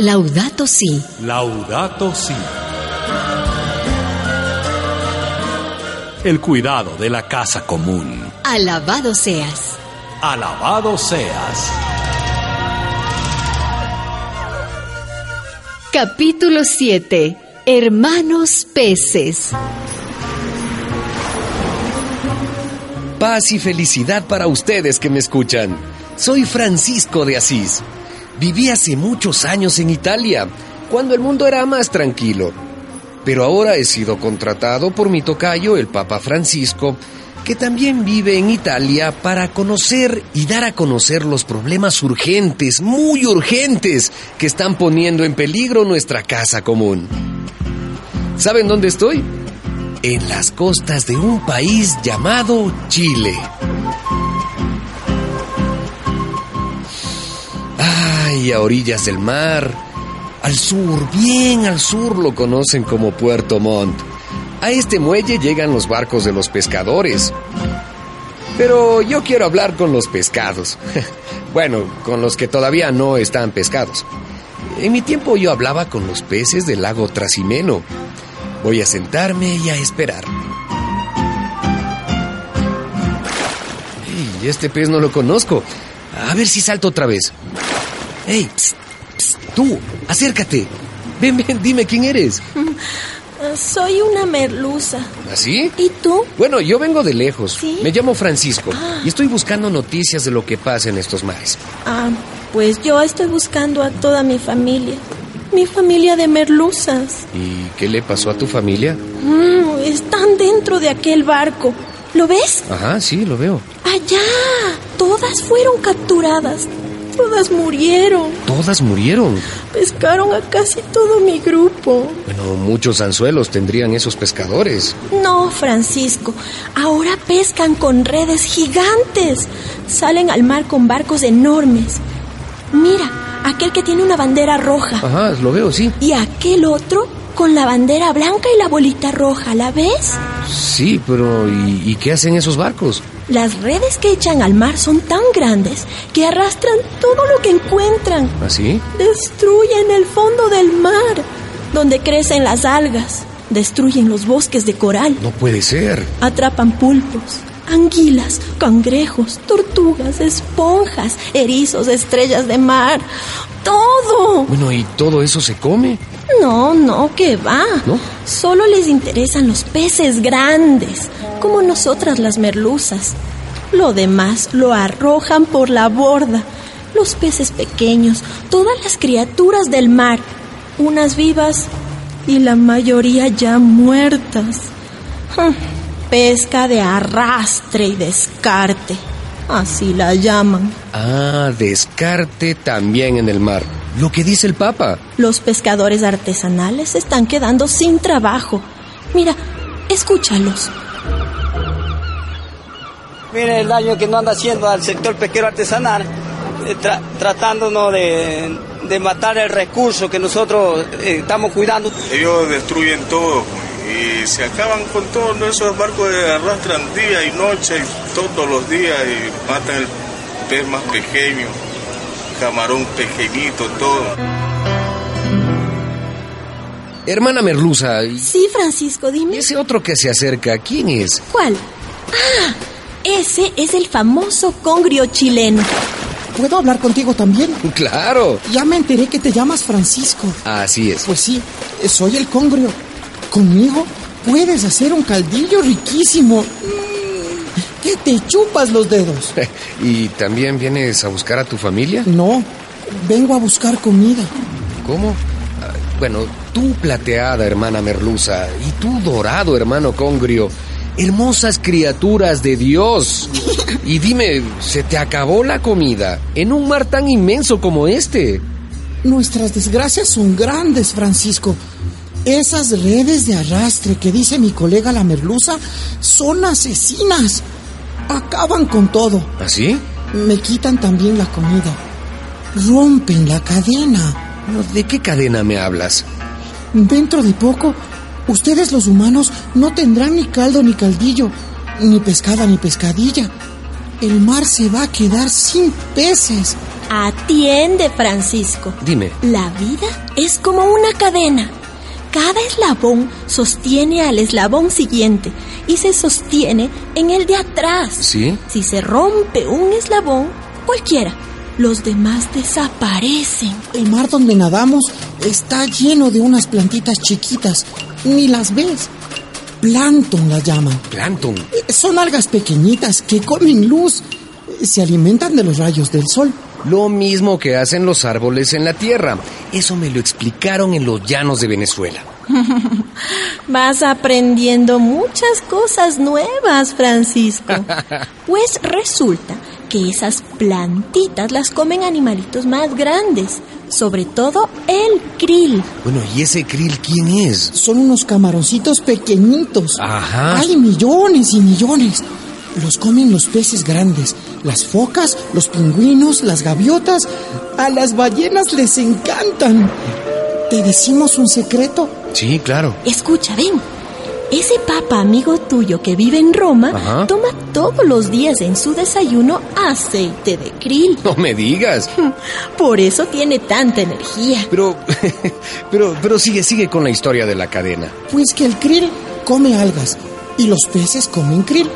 Laudato Si. Laudato Si. El cuidado de la casa común. Alabado seas. Alabado seas. Capítulo 7. Hermanos peces. Paz y felicidad para ustedes que me escuchan. Soy Francisco de Asís. Viví hace muchos años en Italia, cuando el mundo era más tranquilo. Pero ahora he sido contratado por mi tocayo, el Papa Francisco, que también vive en Italia para conocer y dar a conocer los problemas urgentes, muy urgentes, que están poniendo en peligro nuestra casa común. ¿Saben dónde estoy? En las costas de un país llamado Chile. Ay, a orillas del mar, al sur, bien al sur lo conocen como Puerto Montt. A este muelle llegan los barcos de los pescadores. Pero yo quiero hablar con los pescados. bueno, con los que todavía no están pescados. En mi tiempo yo hablaba con los peces del lago Trasimeno. Voy a sentarme y a esperar. Ey, este pez no lo conozco. A ver si salto otra vez. ¡Ey! psst, psst, tú! ¡Acércate! Ven, ven, dime quién eres. Soy una merluza. ¿Así? ¿Y tú? Bueno, yo vengo de lejos. ¿Sí? Me llamo Francisco y estoy buscando noticias de lo que pasa en estos mares. Ah, pues yo estoy buscando a toda mi familia. Mi familia de merluzas. ¿Y qué le pasó a tu familia? Mm, están dentro de aquel barco. ¿Lo ves? Ajá, sí, lo veo. Allá. Todas fueron capturadas. Todas murieron. Todas murieron. Pescaron a casi todo mi grupo. Bueno, muchos anzuelos tendrían esos pescadores. No, Francisco. Ahora pescan con redes gigantes. Salen al mar con barcos enormes. Mira, aquel que tiene una bandera roja. Ajá, lo veo, sí. Y aquel otro con la bandera blanca y la bolita roja. ¿La ves? Sí, pero ¿y, y qué hacen esos barcos? Las redes que echan al mar son tan grandes que arrastran todo lo que encuentran. ¿Así? Destruyen el fondo del mar, donde crecen las algas. Destruyen los bosques de coral. No puede ser. Atrapan pulpos, anguilas, cangrejos, tortugas, esponjas, erizos, estrellas de mar. ¡Todo! Bueno, ¿y todo eso se come? No, no, que va. ¿No? Solo les interesan los peces grandes, como nosotras las merluzas. Lo demás lo arrojan por la borda. Los peces pequeños, todas las criaturas del mar, unas vivas y la mayoría ya muertas. Hm, Pesca de arrastre y descarte, así la llaman. Ah, descarte también en el mar. Lo que dice el Papa. Los pescadores artesanales se están quedando sin trabajo. Mira, escúchalos. Mire el daño que nos anda haciendo al sector pesquero artesanal, eh, tra- tratándonos de, de matar el recurso que nosotros eh, estamos cuidando. Ellos destruyen todo y se acaban con todos esos barcos que arrastran día y noche y todos los días y matan el pez más pequeño, camarón pequeñito, todo. Hermana Merluza, ¿y Sí, Francisco, dime. ese otro que se acerca, quién es? ¿Cuál? Ah, ese es el famoso congrio chileno. ¿Puedo hablar contigo también? Claro. Ya me enteré que te llamas Francisco. Así es. Pues sí, soy el congrio. Conmigo puedes hacer un caldillo riquísimo. Que te chupas los dedos. ¿Y también vienes a buscar a tu familia? No, vengo a buscar comida. ¿Cómo? Ah, Bueno, tú plateada, hermana Merluza, y tú dorado, hermano Congrio. Hermosas criaturas de Dios. Y dime, ¿se te acabó la comida en un mar tan inmenso como este? Nuestras desgracias son grandes, Francisco. Esas redes de arrastre que dice mi colega la merluza son asesinas. Acaban con todo. ¿Así? Me quitan también la comida. Rompen la cadena. No, ¿De qué cadena me hablas? Dentro de poco, ustedes los humanos no tendrán ni caldo ni caldillo, ni pescada ni pescadilla. El mar se va a quedar sin peces. Atiende, Francisco. Dime. La vida es como una cadena. Cada eslabón sostiene al eslabón siguiente y se sostiene en el de atrás. ¿Sí? Si se rompe un eslabón, cualquiera, los demás desaparecen. El mar donde nadamos está lleno de unas plantitas chiquitas. Ni las ves. Plancton las llaman. Plankton. Son algas pequeñitas que comen luz. Se alimentan de los rayos del sol. Lo mismo que hacen los árboles en la tierra. Eso me lo explicaron en los llanos de Venezuela. Vas aprendiendo muchas cosas nuevas, Francisco. Pues resulta que esas plantitas las comen animalitos más grandes, sobre todo el krill. Bueno, ¿y ese krill quién es? Son unos camaroncitos pequeñitos. Ajá. Hay millones y millones. Los comen los peces grandes, las focas, los pingüinos, las gaviotas. A las ballenas les encantan. ¿Te decimos un secreto? Sí, claro. Escucha, ven. Ese papa amigo tuyo que vive en Roma Ajá. toma todos los días en su desayuno aceite de krill. No me digas. Por eso tiene tanta energía. Pero, pero, pero sigue, sigue con la historia de la cadena. Pues que el krill come algas y los peces comen krill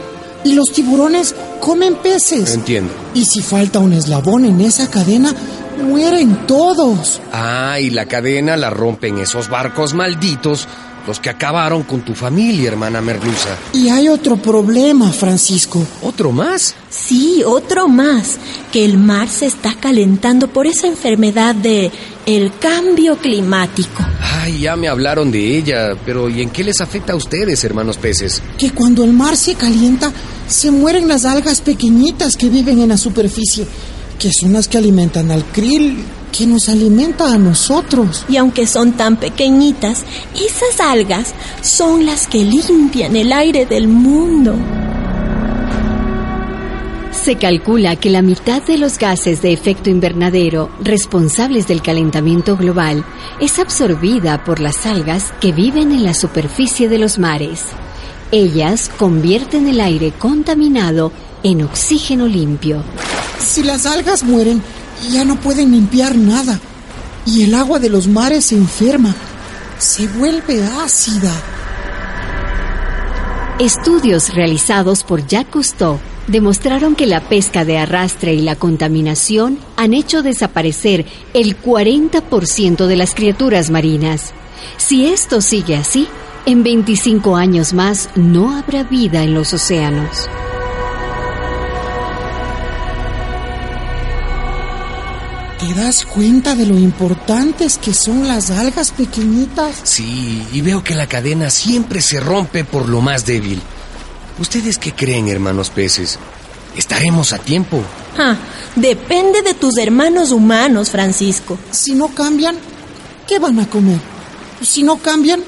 y los tiburones comen peces. Entiendo. Y si falta un eslabón en esa cadena, mueren todos. Ah, y la cadena la rompen esos barcos malditos, los que acabaron con tu familia, hermana Merluza. Y hay otro problema, Francisco. ¿Otro más? Sí, otro más, que el mar se está calentando por esa enfermedad de el cambio climático. Ay, ya me hablaron de ella, pero ¿y en qué les afecta a ustedes, hermanos peces? Que cuando el mar se calienta, se mueren las algas pequeñitas que viven en la superficie, que son las que alimentan al krill, que nos alimenta a nosotros. Y aunque son tan pequeñitas, esas algas son las que limpian el aire del mundo. Se calcula que la mitad de los gases de efecto invernadero responsables del calentamiento global es absorbida por las algas que viven en la superficie de los mares. Ellas convierten el aire contaminado en oxígeno limpio. Si las algas mueren, ya no pueden limpiar nada. Y el agua de los mares se enferma, se vuelve ácida. Estudios realizados por Jacques Cousteau demostraron que la pesca de arrastre y la contaminación han hecho desaparecer el 40% de las criaturas marinas. Si esto sigue así, en 25 años más no habrá vida en los océanos. ¿Te das cuenta de lo importantes que son las algas pequeñitas? Sí, y veo que la cadena siempre se rompe por lo más débil. ¿Ustedes qué creen, hermanos peces? ¿Estaremos a tiempo? Ah, depende de tus hermanos humanos, Francisco. Si no cambian, ¿qué van a comer? Si no cambian,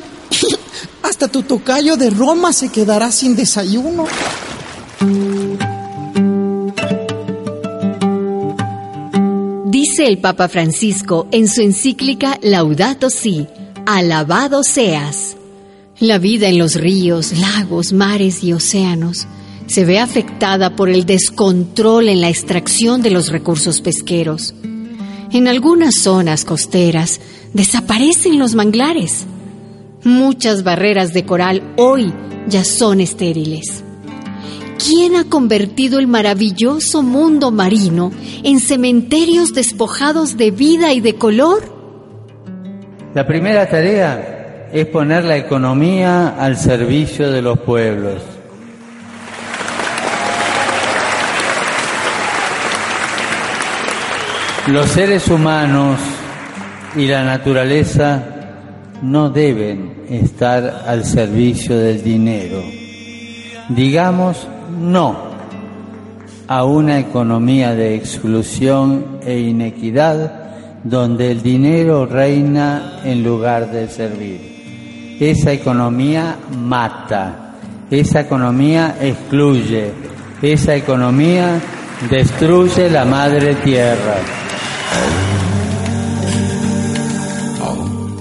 hasta tu tocayo de Roma se quedará sin desayuno. Dice el Papa Francisco en su encíclica Laudato Si, alabado seas. La vida en los ríos, lagos, mares y océanos se ve afectada por el descontrol en la extracción de los recursos pesqueros. En algunas zonas costeras desaparecen los manglares. Muchas barreras de coral hoy ya son estériles. ¿Quién ha convertido el maravilloso mundo marino en cementerios despojados de vida y de color? La primera tarea es poner la economía al servicio de los pueblos. Los seres humanos y la naturaleza no deben estar al servicio del dinero. Digamos no a una economía de exclusión e inequidad donde el dinero reina en lugar de servir. Esa economía mata, esa economía excluye, esa economía destruye la madre tierra.